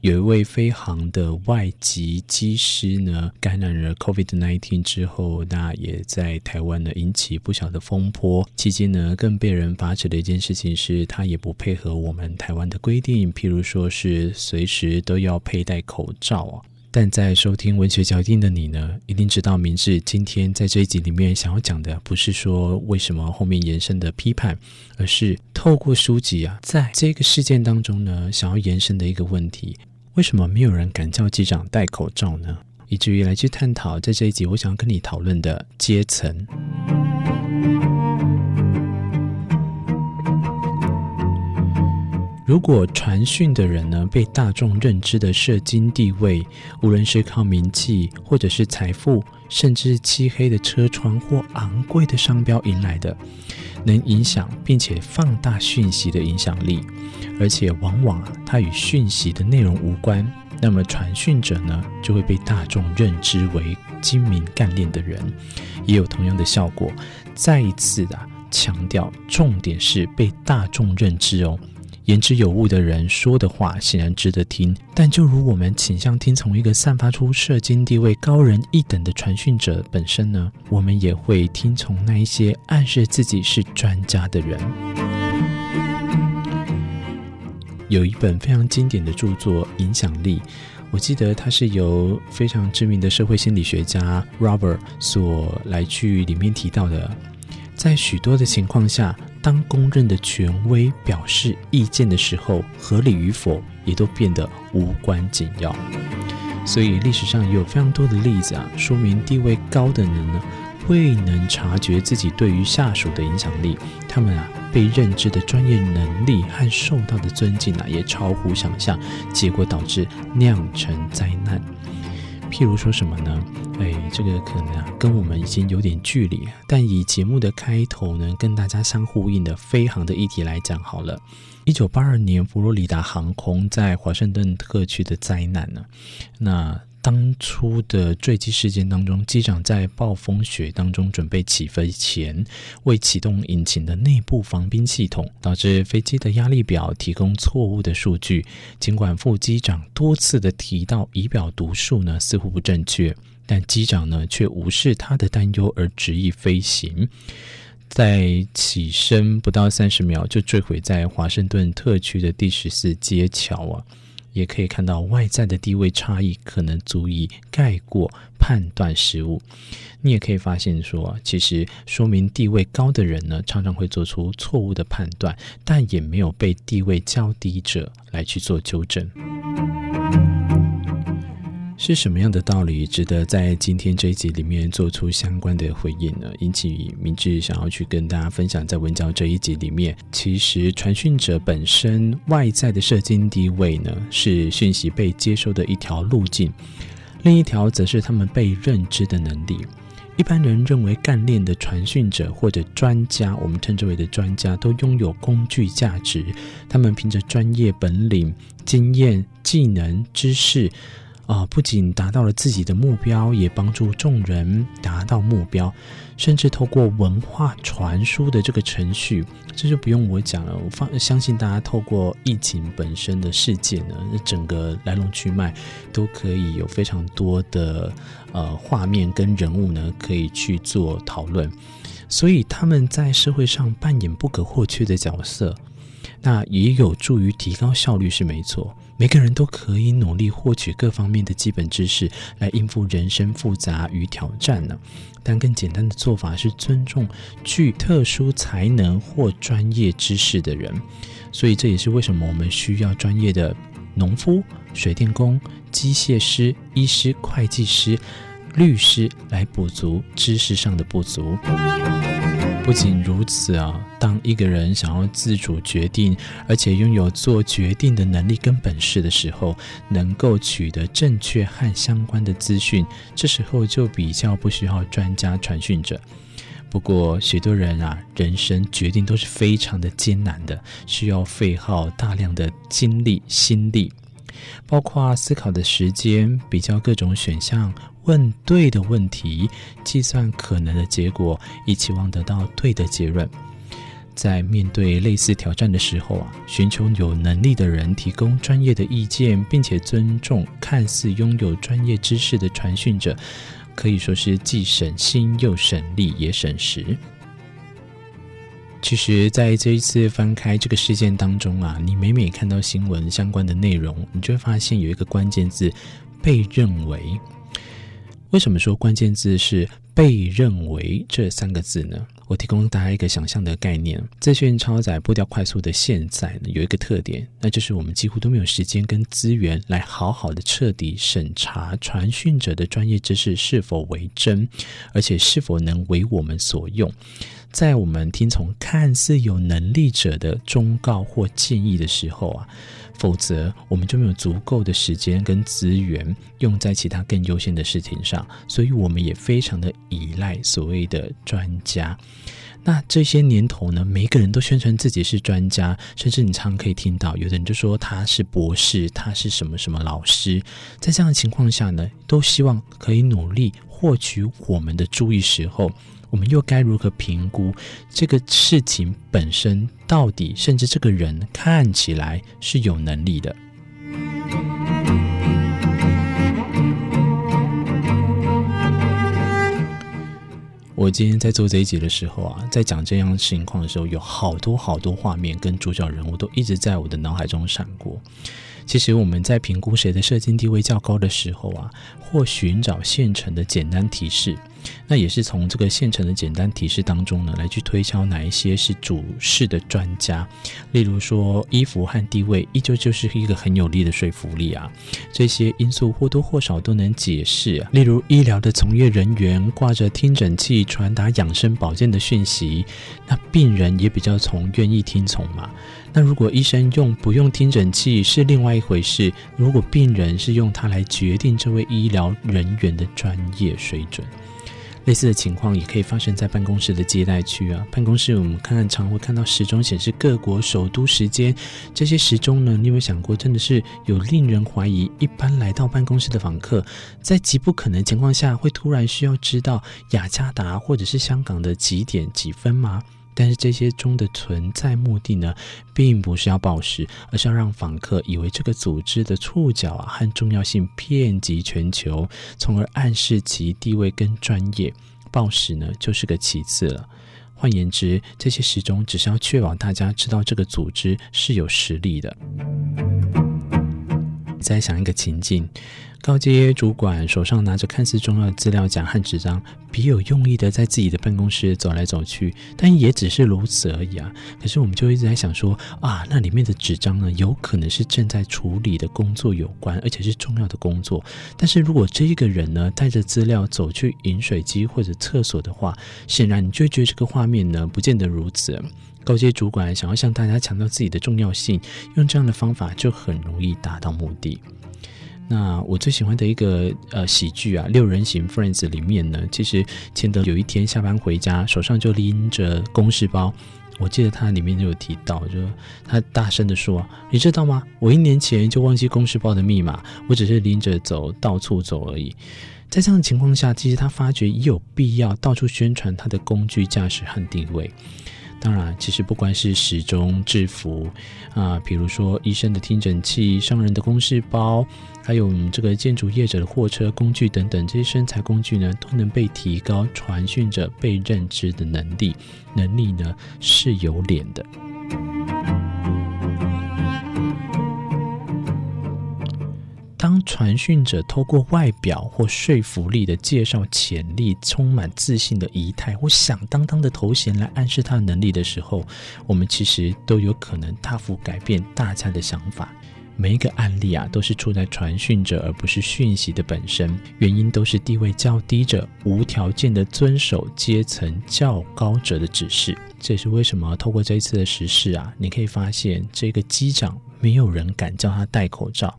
有一位飞航的外籍机师呢，感染了 COVID-19 之后，那也在台湾呢引起不小的风波。期间呢，更被人发指的一件事情是，他也不配合我们台湾的规定，譬如说是随时都要佩戴口罩啊。但在收听文学脚印的你呢，一定知道明智今天在这一集里面想要讲的，不是说为什么后面延伸的批判，而是透过书籍啊，在这个事件当中呢，想要延伸的一个问题。为什么没有人敢叫机长戴口罩呢？以至于来去探讨，在这一集我想要跟你讨论的阶层。如果传讯的人呢，被大众认知的社经地位，无论是靠名气，或者是财富，甚至漆黑的车窗或昂贵的商标迎来的。能影响并且放大讯息的影响力，而且往往啊，它与讯息的内容无关。那么传讯者呢，就会被大众认知为精明干练的人，也有同样的效果。再一次的强调，重点是被大众认知哦。言之有物的人说的话显然值得听，但就如我们倾向听从一个散发出社经地位高人一等的传讯者本身呢，我们也会听从那一些暗示自己是专家的人。有一本非常经典的著作《影响力》，我记得它是由非常知名的社会心理学家 Robert 所来去里面提到的，在许多的情况下。当公认的权威表示意见的时候，合理与否也都变得无关紧要。所以历史上有非常多的例子啊，说明地位高的人呢，未能察觉自己对于下属的影响力，他们啊被认知的专业能力和受到的尊敬啊，也超乎想象，结果导致酿成灾难。譬如说什么呢？哎，这个可能，跟我们已经有点距离。但以节目的开头呢，跟大家相呼应的飞航的议题来讲好了。一九八二年，佛罗里达航空在华盛顿特区的灾难呢，那。当初的坠机事件当中，机长在暴风雪当中准备起飞前，未启动引擎的内部防冰系统，导致飞机的压力表提供错误的数据。尽管副机长多次的提到仪表读数呢似乎不正确，但机长呢却无视他的担忧而执意飞行，在起身不到三十秒就坠毁在华盛顿特区的第十四街桥啊。也可以看到外在的地位差异可能足以盖过判断失误。你也可以发现说，其实说明地位高的人呢，常常会做出错误的判断，但也没有被地位较低者来去做纠正。是什么样的道理值得在今天这一集里面做出相关的回应呢？引起明智想要去跟大家分享，在文教这一集里面，其实传讯者本身外在的社经地位呢，是讯息被接收的一条路径；另一条则是他们被认知的能力。一般人认为干练的传讯者或者专家，我们称之为的专家，都拥有工具价值。他们凭着专业本领、经验、技能、知识。啊，不仅达到了自己的目标，也帮助众人达到目标，甚至透过文化传输的这个程序，这就不用我讲了。我放相信大家透过疫情本身的事件呢，整个来龙去脉都可以有非常多的呃画面跟人物呢可以去做讨论，所以他们在社会上扮演不可或缺的角色。那也有助于提高效率，是没错。每个人都可以努力获取各方面的基本知识，来应付人生复杂与挑战呢。但更简单的做法是尊重具特殊才能或专业知识的人。所以这也是为什么我们需要专业的农夫、水电工、机械师、医师、会计师、律师来补足知识上的不足。不仅如此啊，当一个人想要自主决定，而且拥有做决定的能力跟本事的时候，能够取得正确和相关的资讯，这时候就比较不需要专家传讯者。不过，许多人啊，人生决定都是非常的艰难的，需要费耗大量的精力、心力，包括思考的时间、比较各种选项、问对的问题、计算可能的结果，以期望得到对的结论。在面对类似挑战的时候啊，寻求有能力的人提供专业的意见，并且尊重看似拥有专业知识的传讯者，可以说是既省心又省力也省时。其实，在这一次翻开这个事件当中啊，你每每看到新闻相关的内容，你就会发现有一个关键字“被认为”。为什么说关键字是“被认为”这三个字呢？我提供大家一个想象的概念：资讯超载、步调快速的现在呢，有一个特点，那就是我们几乎都没有时间跟资源来好好的彻底审查传讯者的专业知识是否为真，而且是否能为我们所用。在我们听从看似有能力者的忠告或建议的时候啊，否则我们就没有足够的时间跟资源用在其他更优先的事情上，所以我们也非常的依赖所谓的专家。那这些年头呢，每个人都宣称自己是专家，甚至你常常可以听到有的人就说他是博士，他是什么什么老师。在这样的情况下呢，都希望可以努力获取我们的注意时候。我们又该如何评估这个事情本身到底，甚至这个人看起来是有能力的？我今天在做这一集的时候啊，在讲这样情况的时候，有好多好多画面跟主角人物都一直在我的脑海中闪过。其实我们在评估谁的社经地位较高的时候啊，或寻找现成的简单提示，那也是从这个现成的简单提示当中呢，来去推敲哪一些是主事的专家。例如说，衣服和地位依旧就是一个很有力的说服力啊。这些因素或多或少都能解释啊。例如，医疗的从业人员挂着听诊器传达养生保健的讯息，那病人也比较从愿意听从嘛。那如果医生用不用听诊器是另外一回事，如果病人是用它来决定这位医疗人员的专业水准，类似的情况也可以发生在办公室的接待区啊。办公室我们看看常会看到时钟显示各国首都时间，这些时钟呢，你有没有想过，真的是有令人怀疑，一般来到办公室的访客，在极不可能情况下，会突然需要知道雅加达或者是香港的几点几分吗？但是这些钟的存在目的呢，并不是要报时，而是要让访客以为这个组织的触角啊和重要性遍及全球，从而暗示其地位跟专业。报时呢，就是个其次了。换言之，这些时钟只是要确保大家知道这个组织是有实力的。再想一个情境。高阶主管手上拿着看似重要的资料夹和纸张，别有用意的在自己的办公室走来走去，但也只是如此而已啊。可是我们就一直在想说啊，那里面的纸张呢，有可能是正在处理的工作有关，而且是重要的工作。但是如果这一个人呢，带着资料走去饮水机或者厕所的话，显然你就觉得这个画面呢，不见得如此。高阶主管想要向大家强调自己的重要性，用这样的方法就很容易达到目的。那我最喜欢的一个呃喜剧啊，《六人行 Friends》里面呢，其实钱德有一天下班回家，手上就拎着公事包。我记得他里面就有提到，就他大声地说：“你知道吗？我一年前就忘记公事包的密码，我只是拎着走，到处走而已。”在这样的情况下，其实他发觉也有必要到处宣传他的工具价值和地位。当然，其实不管是时钟、制服啊，比如说医生的听诊器、商人的公事包，还有我们这个建筑业者的货车工具等等，这些身材工具呢，都能被提高传讯者被认知的能力。能力呢是有脸的。传讯者透过外表或说服力的介绍潜力、充满自信的仪态或响当当的头衔来暗示他的能力的时候，我们其实都有可能大幅改变大家的想法。每一个案例啊，都是出在传讯者而不是讯息的本身，原因都是地位较低者无条件的遵守阶层较高者的指示。这也是为什么透过这一次的实事啊，你可以发现这个机长没有人敢叫他戴口罩。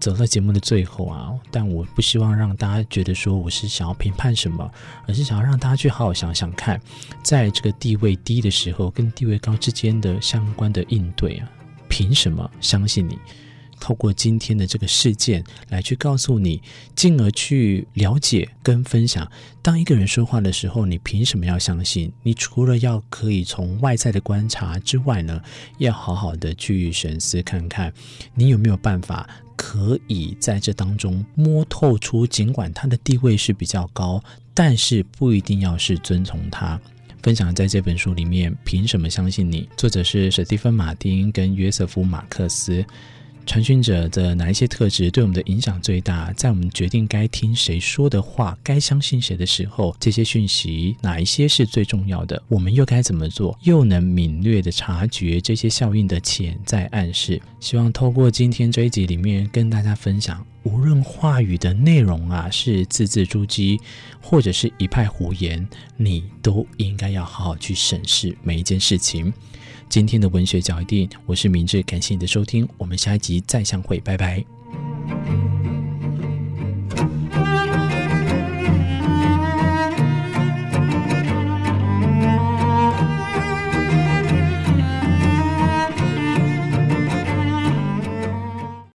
走到节目的最后啊，但我不希望让大家觉得说我是想要评判什么，而是想要让大家去好好想想看，在这个地位低的时候跟地位高之间的相关的应对啊，凭什么相信你？透过今天的这个事件来去告诉你，进而去了解跟分享。当一个人说话的时候，你凭什么要相信？你除了要可以从外在的观察之外呢，要好好的去审视看看，你有没有办法可以在这当中摸透出，尽管他的地位是比较高，但是不一定要是遵从他。分享在这本书里面，凭什么相信你？作者是史蒂芬·马丁跟约瑟夫·马克思。传讯者的哪一些特质对我们的影响最大？在我们决定该听谁说的话、该相信谁的时候，这些讯息哪一些是最重要的？我们又该怎么做？又能敏锐地察觉这些效应的潜在暗示？希望透过今天这一集里面跟大家分享，无论话语的内容啊是字字珠玑，或者是一派胡言，你都应该要好好去审视每一件事情。今天的文学角一定，我是明智，感谢你的收听，我们下一集再相会，拜拜。